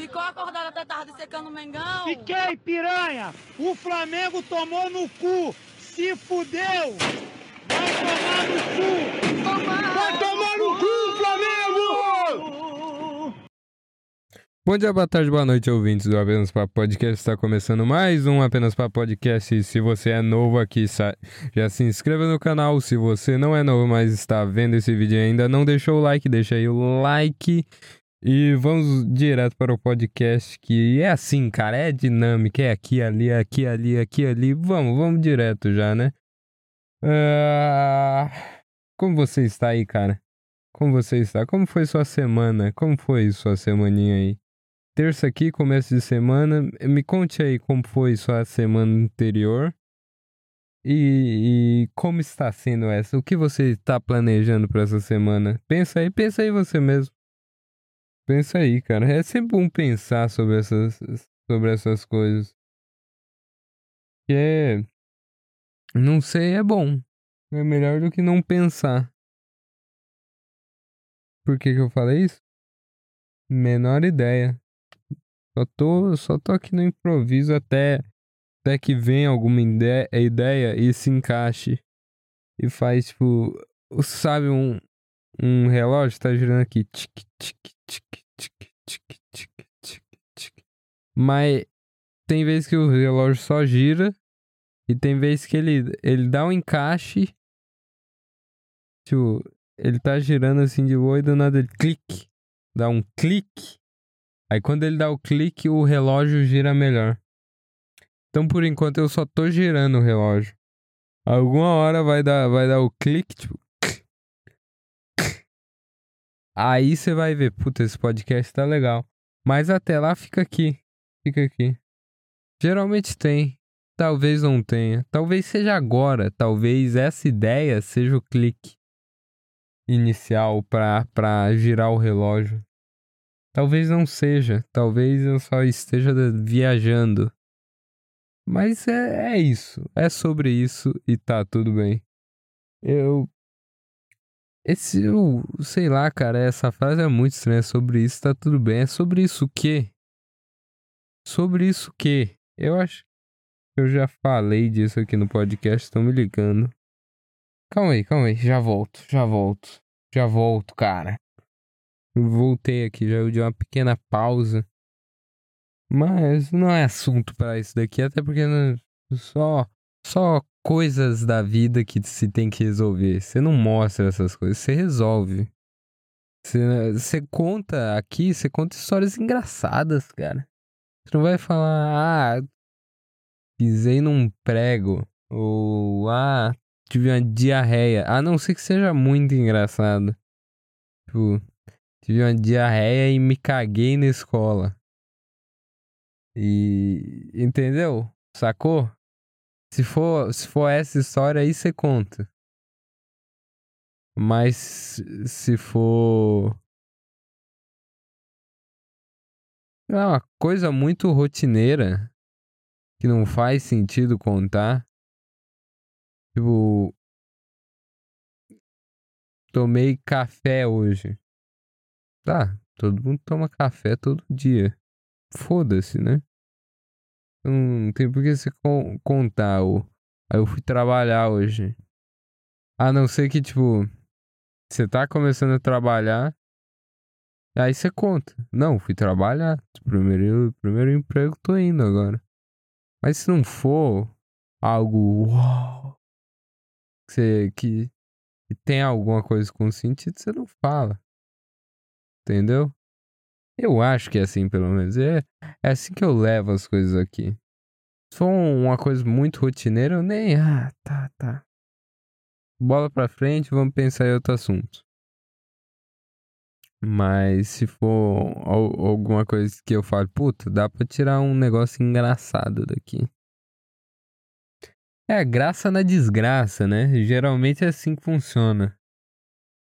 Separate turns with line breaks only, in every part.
Ficou acordado até tarde secando o Mengão?
Fiquei, piranha! O Flamengo tomou no cu! Se fudeu! Vai tomar no cu! Vai tomar no cu, Flamengo!
Bom dia, boa tarde, boa noite, ouvintes do Apenas Papo Podcast. Está começando mais um Apenas Papo Podcast. E se você é novo aqui, já se inscreva no canal. Se você não é novo, mas está vendo esse vídeo e ainda não deixou o like, deixa aí o like. E vamos direto para o podcast, que é assim, cara, é dinâmica, é aqui, ali, aqui, ali, aqui, ali. Vamos, vamos direto já, né? Ah, Como você está aí, cara? Como você está? Como foi sua semana? Como foi sua semaninha aí? terça aqui, começo de semana. Me conte aí como foi sua semana anterior. E, e como está sendo essa? O que você está planejando para essa semana? Pensa aí, pensa aí você mesmo. Pensa aí, cara. É sempre bom pensar sobre essas, sobre essas coisas. Que é. Não sei, é bom. É melhor do que não pensar. Por que, que eu falei isso? Menor ideia. Só tô, só tô aqui no improviso até, até que venha alguma ide- ideia e se encaixe. E faz, tipo, sabe, um, um relógio tá girando aqui. Tic, tic, Mas tem vezes que o relógio só gira e tem vezes que ele, ele dá um encaixe. Tipo, ele tá girando assim de boa e do nada ele clique. Dá um clique. Aí quando ele dá o clique, o relógio gira melhor. Então por enquanto eu só tô girando o relógio. Alguma hora vai dar, vai dar o clique, tipo. Aí você vai ver, puta, esse podcast tá legal. Mas até lá fica aqui. Fica aqui. Geralmente tem. Talvez não tenha. Talvez seja agora. Talvez essa ideia seja o clique inicial pra girar o relógio. Talvez não seja. Talvez eu só esteja viajando. Mas é, é isso. É sobre isso e tá tudo bem. Eu. Esse. Eu, sei lá, cara. Essa frase é muito estranha. É sobre isso, tá tudo bem. É sobre isso o quê? Sobre isso o quê? Eu acho que eu já falei disso aqui no podcast. Estão me ligando. Calma aí, calma aí. Já volto, já volto. Já volto, cara. Voltei aqui, já eu dei uma pequena pausa. Mas não é assunto pra isso daqui, até porque só só coisas da vida que se tem que resolver. Você não mostra essas coisas, você resolve. Você, você conta aqui, você conta histórias engraçadas, cara. Você não vai falar, ah, pisei num prego, ou ah, tive uma diarreia. A não ser que seja muito engraçado. Tipo, tive uma diarreia e me caguei na escola. E entendeu? Sacou? Se for, se for essa história aí você conta. Mas se for é uma coisa muito rotineira que não faz sentido contar. Tipo, tomei café hoje. Tá, todo mundo toma café todo dia. Foda-se, né? Não tem por que você con- contar. O... Aí eu fui trabalhar hoje. A não ser que, tipo, você tá começando a trabalhar. Aí você conta. Não, fui trabalhar. Primeiro, primeiro emprego, tô indo agora. Mas se não for algo uau, que, você, que, que tem alguma coisa com sentido, você não fala. Entendeu? Eu acho que é assim, pelo menos. É, é assim que eu levo as coisas aqui. Se for uma coisa muito rotineira, eu nem. Ah, tá, tá. Bola pra frente, vamos pensar em outro assunto. Mas se for al- alguma coisa que eu falo, puta, dá pra tirar um negócio engraçado daqui. É, graça na desgraça, né? Geralmente é assim que funciona.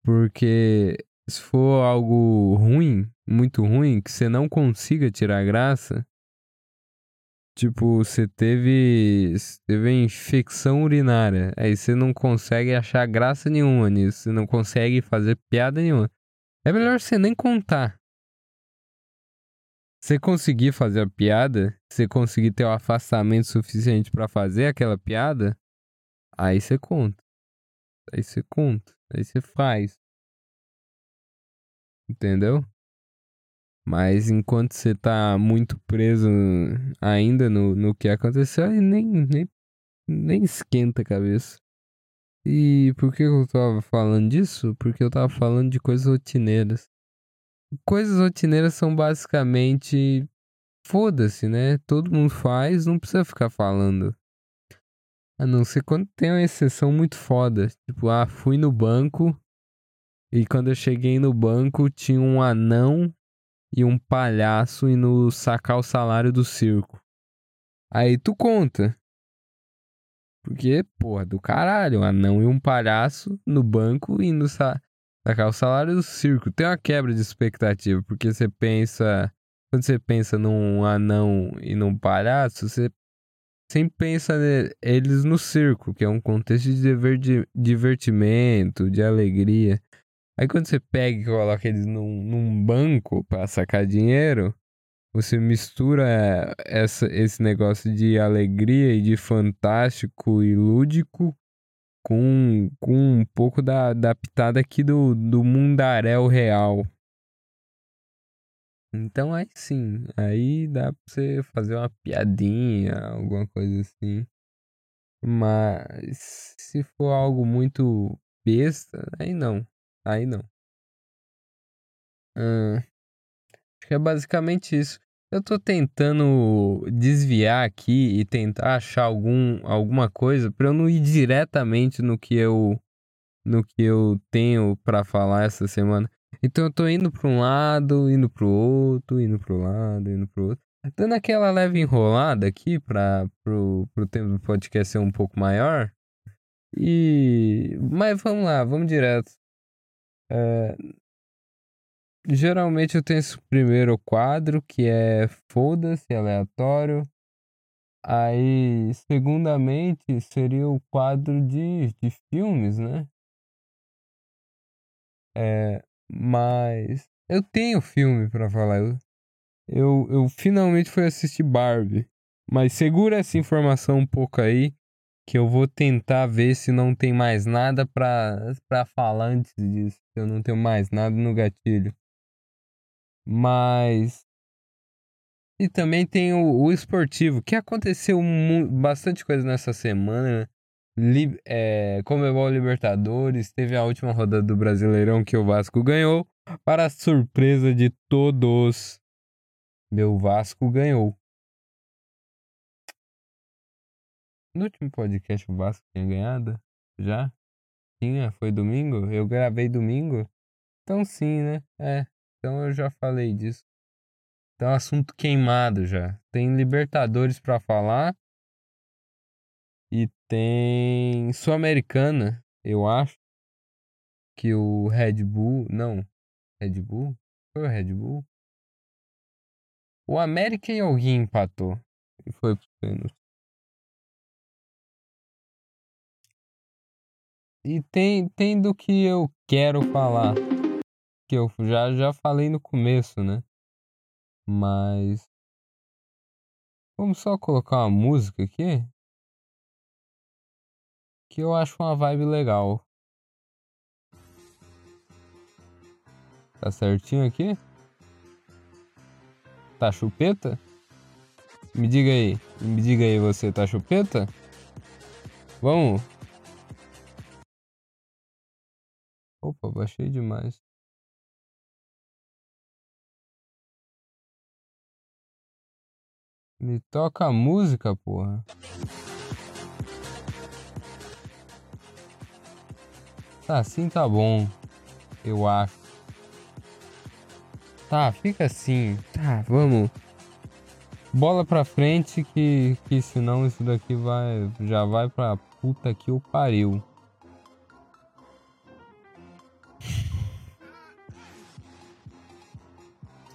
Porque se for algo ruim, muito ruim, que você não consiga tirar graça, tipo, você teve, teve infecção urinária, aí você não consegue achar graça nenhuma nisso, você não consegue fazer piada nenhuma. É melhor você nem contar. você conseguir fazer a piada, você conseguir ter o afastamento suficiente pra fazer aquela piada, aí você conta. Aí você conta. Aí você faz. Entendeu? Mas enquanto você tá muito preso ainda no, no que aconteceu, aí nem, nem, nem esquenta a cabeça. E por que eu tava falando disso? Porque eu tava falando de coisas rotineiras. Coisas rotineiras são basicamente. Foda-se, né? Todo mundo faz, não precisa ficar falando. A não ser quando tem uma exceção muito foda. Tipo, ah, fui no banco. E quando eu cheguei no banco, tinha um anão e um palhaço indo sacar o salário do circo. Aí tu conta. Porque, porra, do caralho, um anão e um palhaço no banco indo sa sacar o salário do circo. Tem uma quebra de expectativa, porque você pensa. Quando você pensa num anão e num palhaço, você sempre pensa eles no circo, que é um contexto de divertimento, de alegria. Aí quando você pega e coloca eles num, num banco para sacar dinheiro, você mistura essa, esse negócio de alegria e de fantástico e lúdico com, com um pouco da, da pitada aqui do, do mundaréu real. Então aí sim, aí dá pra você fazer uma piadinha, alguma coisa assim. Mas se for algo muito besta, aí não. Aí não. Acho que é basicamente isso. Eu tô tentando desviar aqui e tentar achar algum, alguma coisa para eu não ir diretamente no que eu no que eu tenho para falar essa semana. Então eu tô indo para um lado, indo pro outro, indo pro lado, indo pro outro. Dando aquela leve enrolada aqui para pro, pro tempo do podcast ser um pouco maior. E mas vamos lá, vamos direto. É, geralmente eu tenho esse primeiro quadro que é foda-se, aleatório. Aí, segundamente, seria o quadro de, de filmes, né? É, mas eu tenho filme para falar. Eu, eu, eu finalmente fui assistir Barbie. Mas segura essa informação um pouco aí que eu vou tentar ver se não tem mais nada pra falar antes disso. Eu não tenho mais nada no gatilho. Mas. E também tem o, o esportivo, que aconteceu bastante coisa nessa semana. Li, é, Comebol Libertadores, teve a última rodada do Brasileirão que o Vasco ganhou. Para surpresa de todos, meu Vasco ganhou. No último podcast o Vasco tinha ganhado? Já? Tinha? Foi domingo? Eu gravei domingo? Então sim, né? É. Então eu já falei disso. Então assunto queimado já. Tem Libertadores para falar. E tem Sul-Americana, eu acho. Que o Red Bull. Não. Red Bull? Foi o Red Bull? O América e alguém empatou. E foi pro pênalti. E tem, tem do que eu quero falar. Que eu já, já falei no começo, né? Mas. Vamos só colocar uma música aqui. Que eu acho uma vibe legal. Tá certinho aqui? Tá chupeta? Me diga aí. Me diga aí, você tá chupeta? Vamos? Opa, baixei demais. Me toca a música, porra. Tá, assim tá bom. Eu acho. Tá, fica assim. Tá, vamos. Bola pra frente que, que senão isso daqui vai já vai pra puta que o pariu.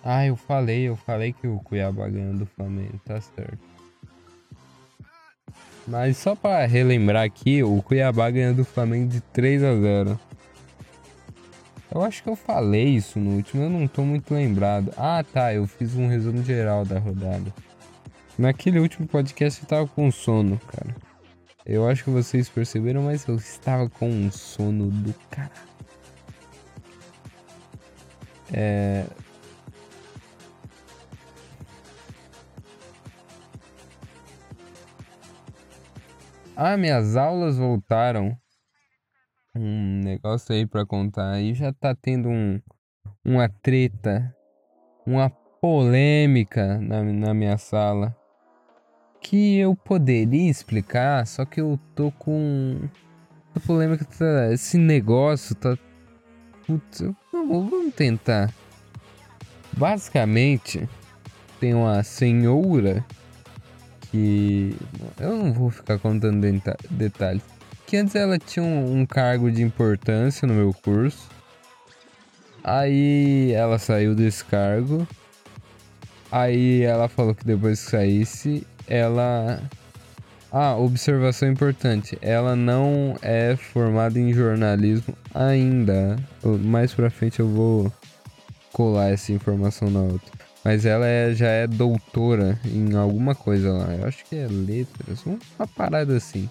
Ah, eu falei, eu falei que o Cuiabá ganhou do Flamengo, tá certo. Mas só para relembrar aqui, o Cuiabá ganhou do Flamengo de 3 a 0. Eu acho que eu falei isso no último, eu não tô muito lembrado. Ah, tá, eu fiz um resumo geral da rodada. Naquele último podcast eu tava com sono, cara. Eu acho que vocês perceberam, mas eu estava com um sono do caralho. É... Ah, minhas aulas voltaram. Um negócio aí pra contar. Aí já tá tendo um, uma treta, uma polêmica na, na minha sala. Que eu poderia explicar, só que eu tô com. A polêmica tá. Esse negócio tá. Putz, vamos, vamos tentar. Basicamente, tem uma senhora que. Eu não vou ficar contando detalhes. Que antes ela tinha um, um cargo de importância no meu curso. Aí ela saiu desse cargo. Aí ela falou que depois que saísse, ela. Ah, observação importante. Ela não é formada em jornalismo ainda. Mais pra frente eu vou colar essa informação na outra. Mas ela é, já é doutora em alguma coisa lá. Eu acho que é letras, uma parada assim.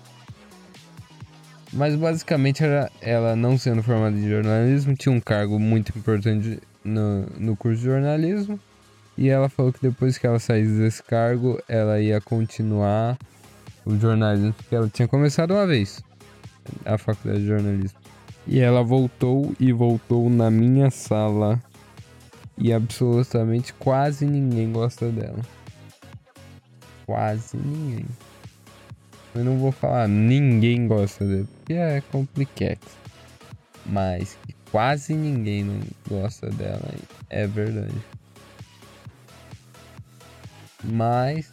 Mas basicamente ela, ela não sendo formada em jornalismo, tinha um cargo muito importante no, no curso de jornalismo. E ela falou que depois que ela saísse desse cargo, ela ia continuar o jornalismo, porque ela tinha começado uma vez a faculdade de jornalismo. E ela voltou e voltou na minha sala e absolutamente quase ninguém gosta dela. Quase ninguém. Eu não vou falar ninguém gosta dela, porque é complicado. Mas quase ninguém não gosta dela é verdade. Mas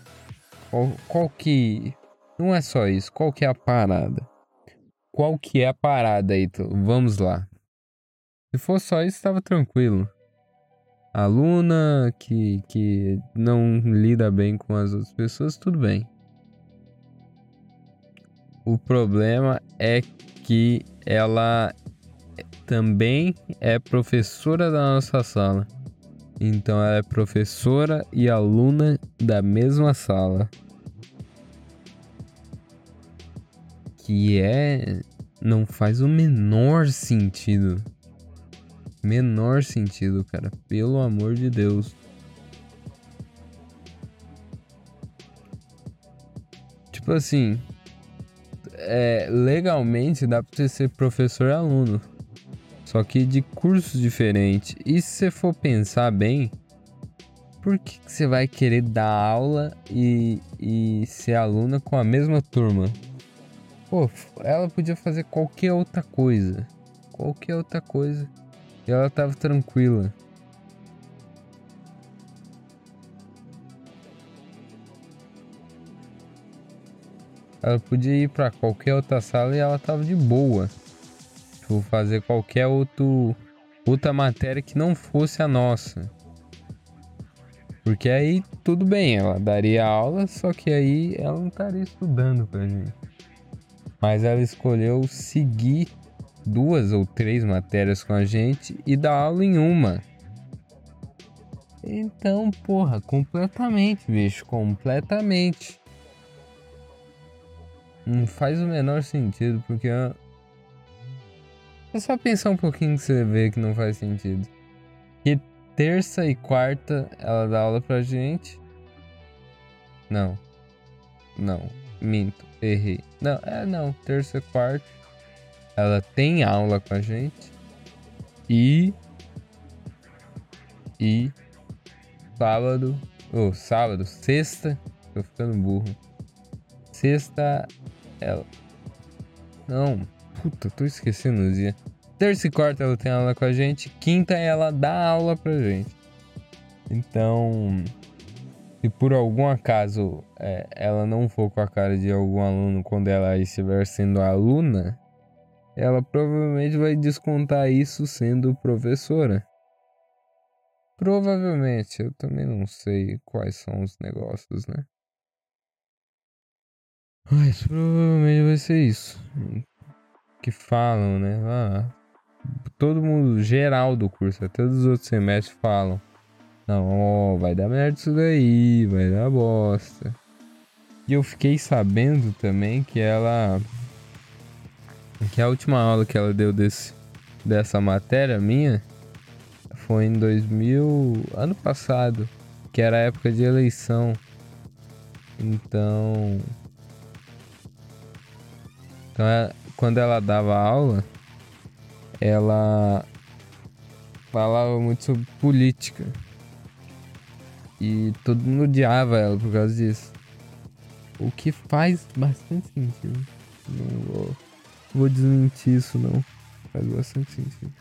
qual, qual que. Não é só isso, qual que é a parada? Qual que é a parada aí? Vamos lá. Se for só isso, estava tranquilo aluna que, que não lida bem com as outras pessoas, tudo bem. O problema é que ela também é professora da nossa sala. Então ela é professora e aluna da mesma sala. Que é. Não faz o menor sentido menor sentido, cara. Pelo amor de Deus. Tipo assim, é, legalmente dá pra você ser professor e aluno. Só que de cursos diferentes. E se você for pensar bem, por que, que você vai querer dar aula e, e ser aluna com a mesma turma? Pô, ela podia fazer qualquer outra coisa. Qualquer outra coisa. E ela tava tranquila. Ela podia ir para qualquer outra sala e ela tava de boa. Tipo, fazer qualquer outro, outra matéria que não fosse a nossa. Porque aí tudo bem, ela daria aula, só que aí ela não estaria estudando pra gente. Mas ela escolheu seguir duas ou três matérias com a gente e dar aula em uma. Então, porra, completamente, bicho, completamente. Não faz o menor sentido, porque é só pensar um pouquinho que você vê que não faz sentido. Que terça e quarta ela dá aula pra gente. Não. Não. Minto. Errei. Não, é não. Terça e quarta ela tem aula com a gente. E. E. Sábado. Ou oh, sábado, sexta. Tô ficando burro. Sexta. Ela. Não. Puta, tô esquecendo o dia. Terça e quarta ela tem aula com a gente. Quinta ela dá aula pra gente. Então. Se por algum acaso é, ela não for com a cara de algum aluno quando ela estiver sendo aluna, ela provavelmente vai descontar isso sendo professora. Provavelmente, eu também não sei quais são os negócios, né? Mas provavelmente vai ser isso. Que falam, né? Ah, todo mundo, geral do curso, até os outros semestres falam. Não, vai dar merda isso daí, vai dar bosta. E eu fiquei sabendo também que ela. Que a última aula que ela deu desse, dessa matéria minha foi em 2000. ano passado, que era época de eleição. Então. Então, é, quando ela dava aula, ela falava muito sobre política. E todo mundo odiava ela por causa disso. O que faz bastante sentido. Não vou, vou desmentir isso não. Faz bastante sentido.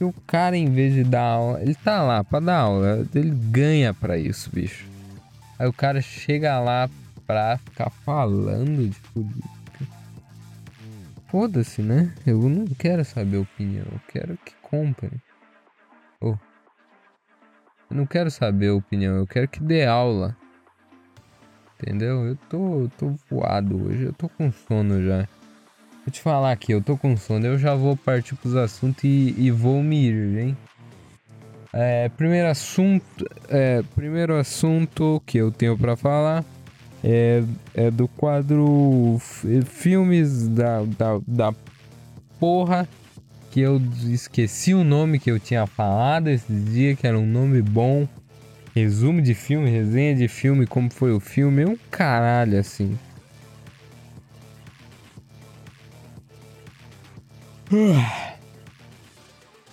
E o cara, em vez de dar aula, ele tá lá pra dar aula. Ele ganha pra isso, bicho. Aí o cara chega lá pra ficar falando de política. Foda-se, né? Eu não quero saber a opinião. Eu quero que comprem. Oh. Eu não quero saber a opinião. Eu quero que dê aula. Entendeu? Eu tô, eu tô voado hoje. Eu tô com sono já. Vou te falar aqui, eu tô com sono. Eu já vou partir pros assuntos e, e vou me ir, hein? É, primeiro assunto, é, primeiro assunto que eu tenho para falar é, é do quadro Filmes da, da, da porra que eu esqueci o nome que eu tinha falado esses dias, que era um nome bom. Resumo de filme, resenha de filme, como foi o filme, um caralho assim.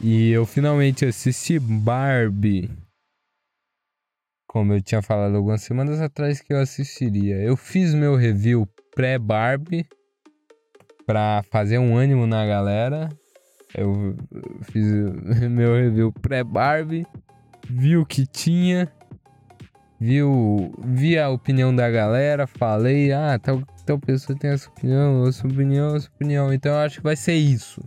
E eu finalmente assisti Barbie. Como eu tinha falado algumas semanas atrás que eu assistiria. Eu fiz meu review pré-Barbie pra fazer um ânimo na galera. Eu fiz meu review pré-Barbie, vi o que tinha, viu, vi a opinião da galera, falei, ah, tal, tal pessoa tem essa opinião, essa opinião, essa opinião, então eu acho que vai ser isso.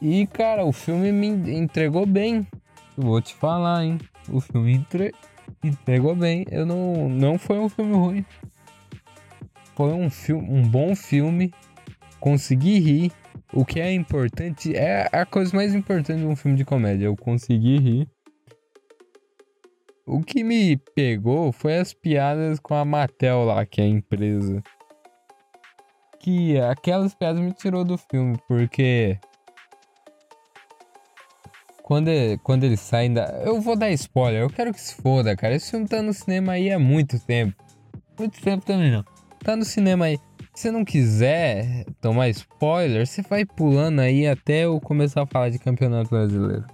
E, cara, o filme me entregou bem. vou te falar, hein? O filme entre... entregou bem. Eu não, não foi um filme ruim. Foi um filme, um bom filme. Consegui rir. O que é importante é a coisa mais importante de um filme de comédia. Eu consegui rir. O que me pegou foi as piadas com a Mattel lá, que é a empresa. Que aquelas piadas me tirou do filme, porque quando, quando eles saem da. Eu vou dar spoiler, eu quero que se foda, cara. Esse filme tá no cinema aí há muito tempo. Muito tempo também não. Tá no cinema aí. Se você não quiser tomar spoiler, você vai pulando aí até eu começar a falar de campeonato brasileiro.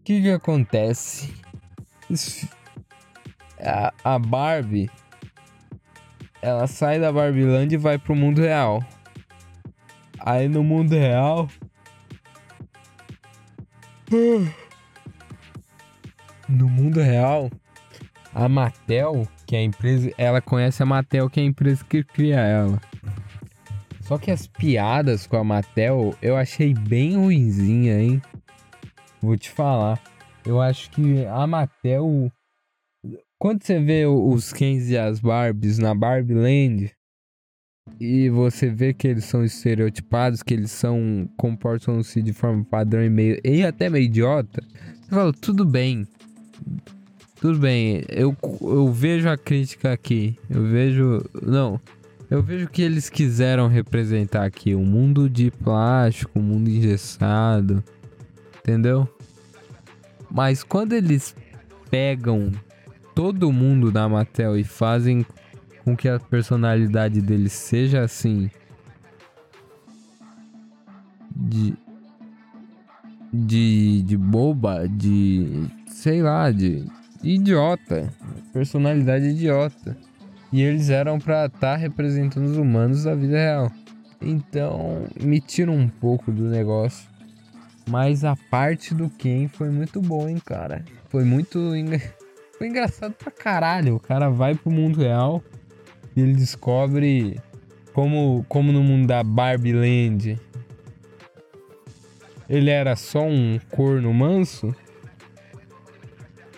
O que que acontece? A, a Barbie ela sai da Barbieland e vai pro mundo real. Aí no mundo real no mundo real, a Mattel, que é a empresa, ela conhece a Mattel, que é a empresa que cria ela. Só que as piadas com a Mattel eu achei bem ruinzinha, hein? Vou te falar. Eu acho que a Mattel. Quando você vê os Kens e as Barbies na Barbie Land, e você vê que eles são estereotipados, que eles são comportam-se de forma padrão e meio e até meio idiota. Você fala, tudo bem. Tudo bem, eu, eu vejo a crítica aqui. Eu vejo. Não. Eu vejo que eles quiseram representar aqui um mundo de plástico, um mundo engessado. Entendeu? Mas quando eles pegam todo mundo da Mattel e fazem com que a personalidade dele seja assim de de, de boba, de sei lá, de, idiota, personalidade idiota. E eles eram para estar tá representando os humanos da vida real. Então, me tira um pouco do negócio. Mas a parte do Ken foi muito bom, hein, cara. Foi muito. Foi engraçado pra caralho. O cara vai pro mundo real e ele descobre como, como no mundo da Barbie Land ele era só um corno manso.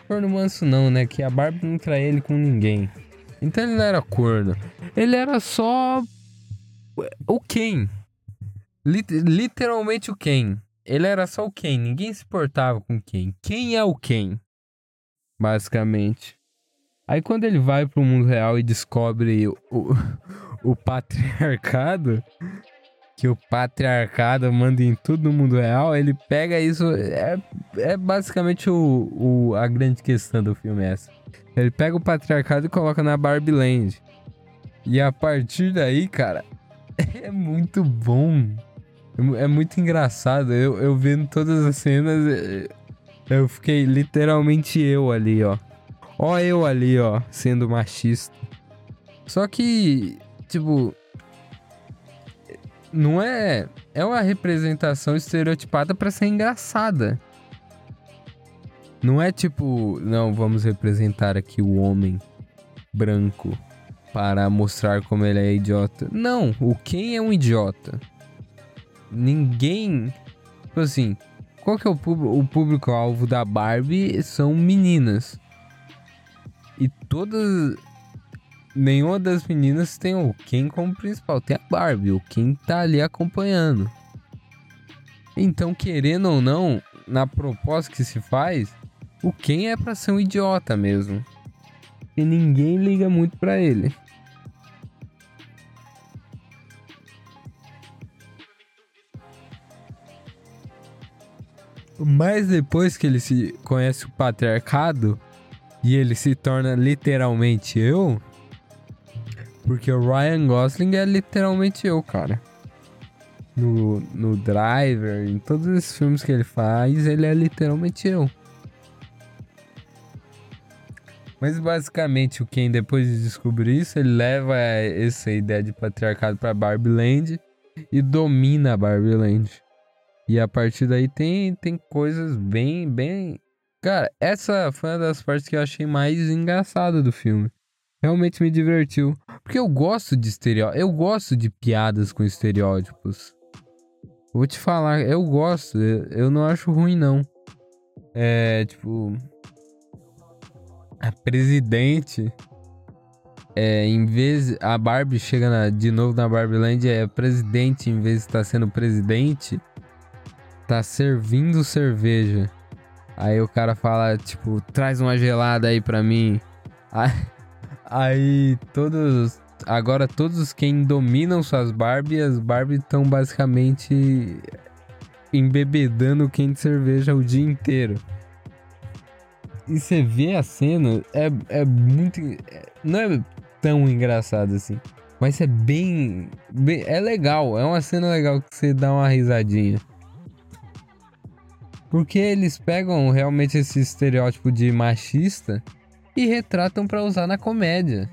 Corno manso não, né? Que a Barbie não trai ele com ninguém. Então ele não era corno. Ele era só o Ken. Lit- literalmente o Ken. Ele era só o Ken, ninguém se importava com quem. Quem é o Ken? Basicamente. Aí quando ele vai pro mundo real e descobre o, o patriarcado, que o patriarcado manda em tudo no mundo real, ele pega isso. É, é basicamente o, o, a grande questão do filme essa. Ele pega o patriarcado e coloca na Barbie Land. E a partir daí, cara, é muito bom. É muito engraçado. Eu, eu vendo todas as cenas, eu fiquei literalmente eu ali, ó. Ó, eu ali, ó, sendo machista. Só que, tipo. Não é. É uma representação estereotipada pra ser engraçada. Não é tipo, não, vamos representar aqui o homem branco para mostrar como ele é idiota. Não, o Ken é um idiota. Ninguém. Tipo assim, qual que é o, o público-alvo da Barbie? São meninas. E todas. Nenhuma das meninas tem o Ken como principal. Tem a Barbie, o Ken tá ali acompanhando. Então, querendo ou não, na proposta que se faz, o Ken é pra ser um idiota mesmo. E ninguém liga muito pra ele. Mas depois que ele se conhece o patriarcado e ele se torna literalmente eu, porque o Ryan Gosling é literalmente eu, cara. No, no Driver, em todos esses filmes que ele faz, ele é literalmente eu. Mas basicamente o Ken depois de descobrir isso, ele leva essa ideia de patriarcado para Barbie Land e domina a Barbie Land. E a partir daí tem, tem coisas bem, bem. Cara, essa foi uma das partes que eu achei mais engraçada do filme. Realmente me divertiu. Porque eu gosto de estereótipos. Eu gosto de piadas com estereótipos. Vou te falar, eu gosto. Eu, não acho ruim, não. É, tipo. A presidente. É, em vez. A Barbie chega na, de novo na Barbie Land. É presidente em vez de estar sendo presidente tá servindo cerveja. Aí o cara fala, tipo, traz uma gelada aí pra mim. Aí, aí todos. Agora todos quem dominam suas Barbie, as Barbie estão basicamente embebedando quente cerveja o dia inteiro. E você vê a cena, é, é muito. É, não é tão engraçado assim. Mas é bem, bem. É legal, é uma cena legal que você dá uma risadinha. Porque eles pegam realmente esse estereótipo de machista e retratam para usar na comédia.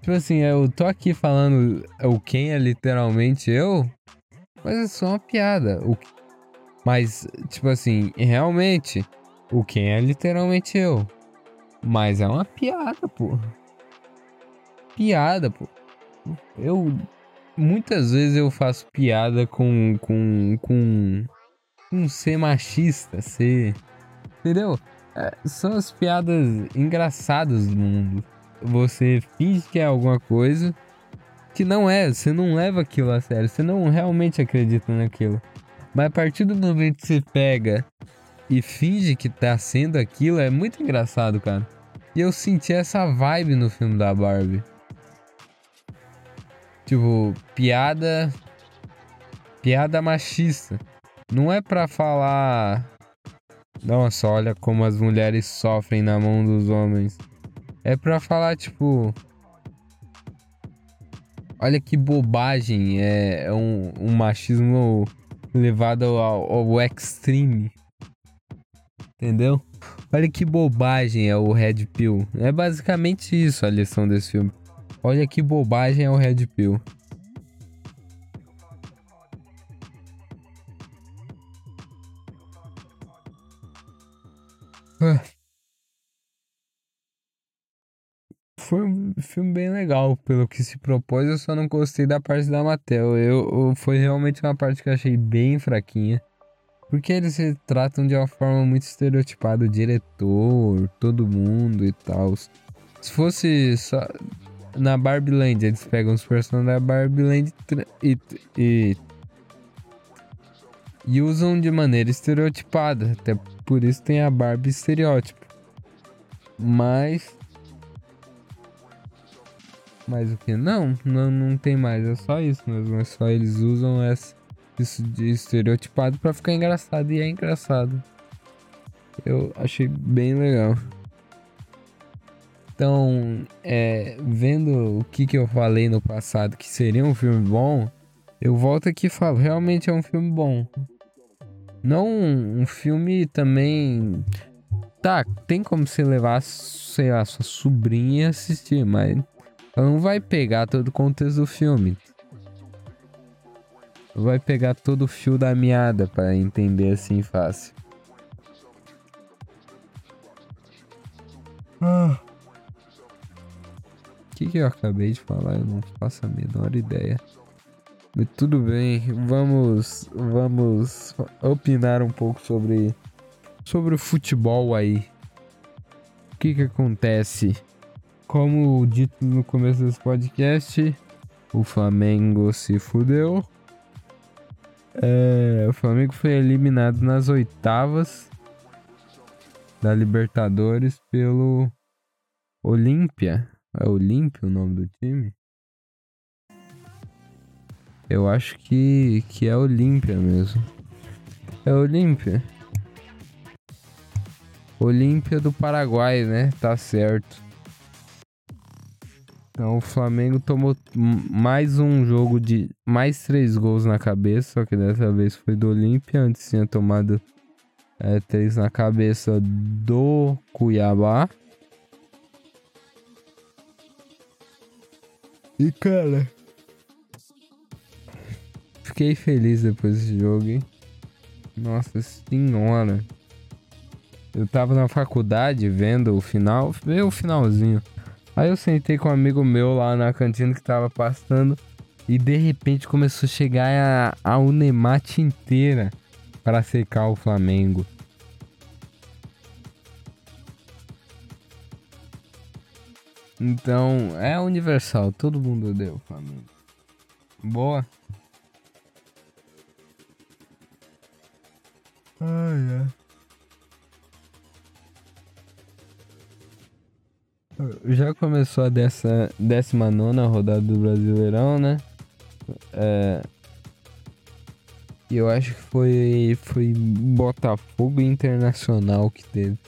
Tipo assim, eu tô aqui falando o quem é literalmente eu, mas é só uma piada. O... Mas, tipo assim, realmente, o quem é literalmente eu. Mas é uma piada, pô. Piada, pô. Eu. Muitas vezes eu faço piada com. com. com um ser machista, ser. Entendeu? É, são as piadas engraçadas do mundo. Você finge que é alguma coisa que não é, você não leva aquilo a sério, você não realmente acredita naquilo. Mas a partir do momento que você pega e finge que tá sendo aquilo, é muito engraçado, cara. E eu senti essa vibe no filme da Barbie. Tipo, piada. Piada machista. Não é pra falar. Nossa, olha como as mulheres sofrem na mão dos homens. É pra falar, tipo. Olha que bobagem. É, é um, um, machismo levado ao, ao extreme. Entendeu? Olha que bobagem é o Red Pill. É basicamente isso a lição desse filme. Olha que bobagem é o Red Pill. Foi um filme bem legal, pelo que se propôs, eu só não gostei da parte da Mattel. Eu, eu, foi realmente uma parte que eu achei bem fraquinha. Porque eles se tratam de uma forma muito estereotipada, o diretor, todo mundo e tal. Se fosse só. na Barbie Land. Eles pegam os personagens da Barbie Land e, e, e usam de maneira estereotipada. Até por isso tem a Barbie estereótipo. Mas. Mas o que? Não, não, não tem mais. É só isso mesmo. É só eles usam essa, isso de estereotipado pra ficar engraçado. E é engraçado. Eu achei bem legal. Então, é, vendo o que, que eu falei no passado que seria um filme bom, eu volto aqui e falo, realmente é um filme bom. Não um filme também. Tá, tem como você levar, sei lá, sua sobrinha e assistir, mas ela não vai pegar todo o contexto do filme. Vai pegar todo o fio da meada para entender assim fácil. Ah. O que, que eu acabei de falar? Eu não faço a menor ideia. Tudo bem, vamos vamos opinar um pouco sobre sobre o futebol aí. O que que acontece? Como dito no começo desse podcast, o Flamengo se fudeu. É, o Flamengo foi eliminado nas oitavas da Libertadores pelo Olímpia. É Olímpia o nome do time? Eu acho que, que é Olímpia mesmo. É Olímpia. Olímpia do Paraguai, né? Tá certo. Então o Flamengo tomou mais um jogo de mais três gols na cabeça, só que dessa vez foi do Olímpia. Antes tinha tomado é, três na cabeça do Cuiabá. E cara, fiquei feliz depois desse jogo, hein? Nossa senhora. Eu tava na faculdade vendo o final, veio o finalzinho. Aí eu sentei com um amigo meu lá na cantina que tava passando e de repente começou a chegar a, a Unemate inteira para secar o Flamengo. Então, é universal, todo mundo odeia o Flamengo. Boa. Ai, é. Já começou a dessa, 19 rodada do Brasileirão, né? É, eu acho que foi, foi Botafogo Internacional que teve.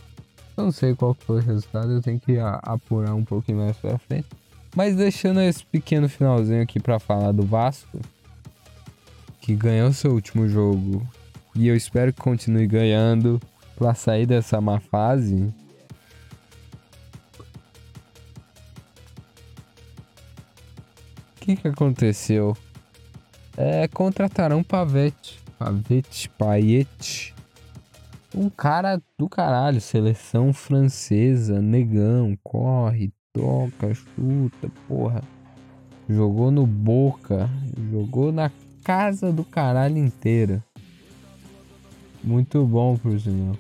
Não sei qual foi o resultado, eu tenho que apurar um pouquinho mais pra frente. Mas deixando esse pequeno finalzinho aqui para falar do Vasco, que ganhou seu último jogo e eu espero que continue ganhando para sair dessa má fase. O que que aconteceu? É, contrataram Pavete, Pavete, Paiete, um cara do caralho, seleção francesa, negão, corre, toca, chuta, porra. Jogou no Boca, jogou na casa do caralho inteira. Muito bom por sinal.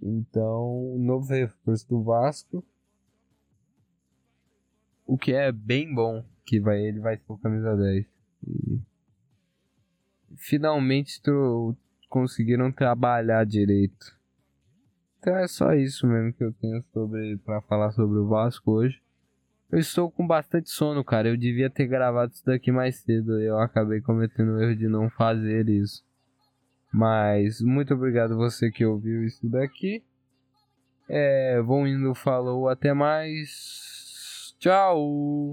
Então, novo reforço do Vasco. O que é bem bom, que vai ele vai ser o camisa 10. E finalmente conseguiram trabalhar direito. Então é só isso mesmo que eu tenho sobre para falar sobre o Vasco hoje. Eu estou com bastante sono, cara. Eu devia ter gravado isso daqui mais cedo. Eu acabei cometendo o erro de não fazer isso. Mas muito obrigado você que ouviu isso daqui. É, vou indo, falou, até mais. Tchau.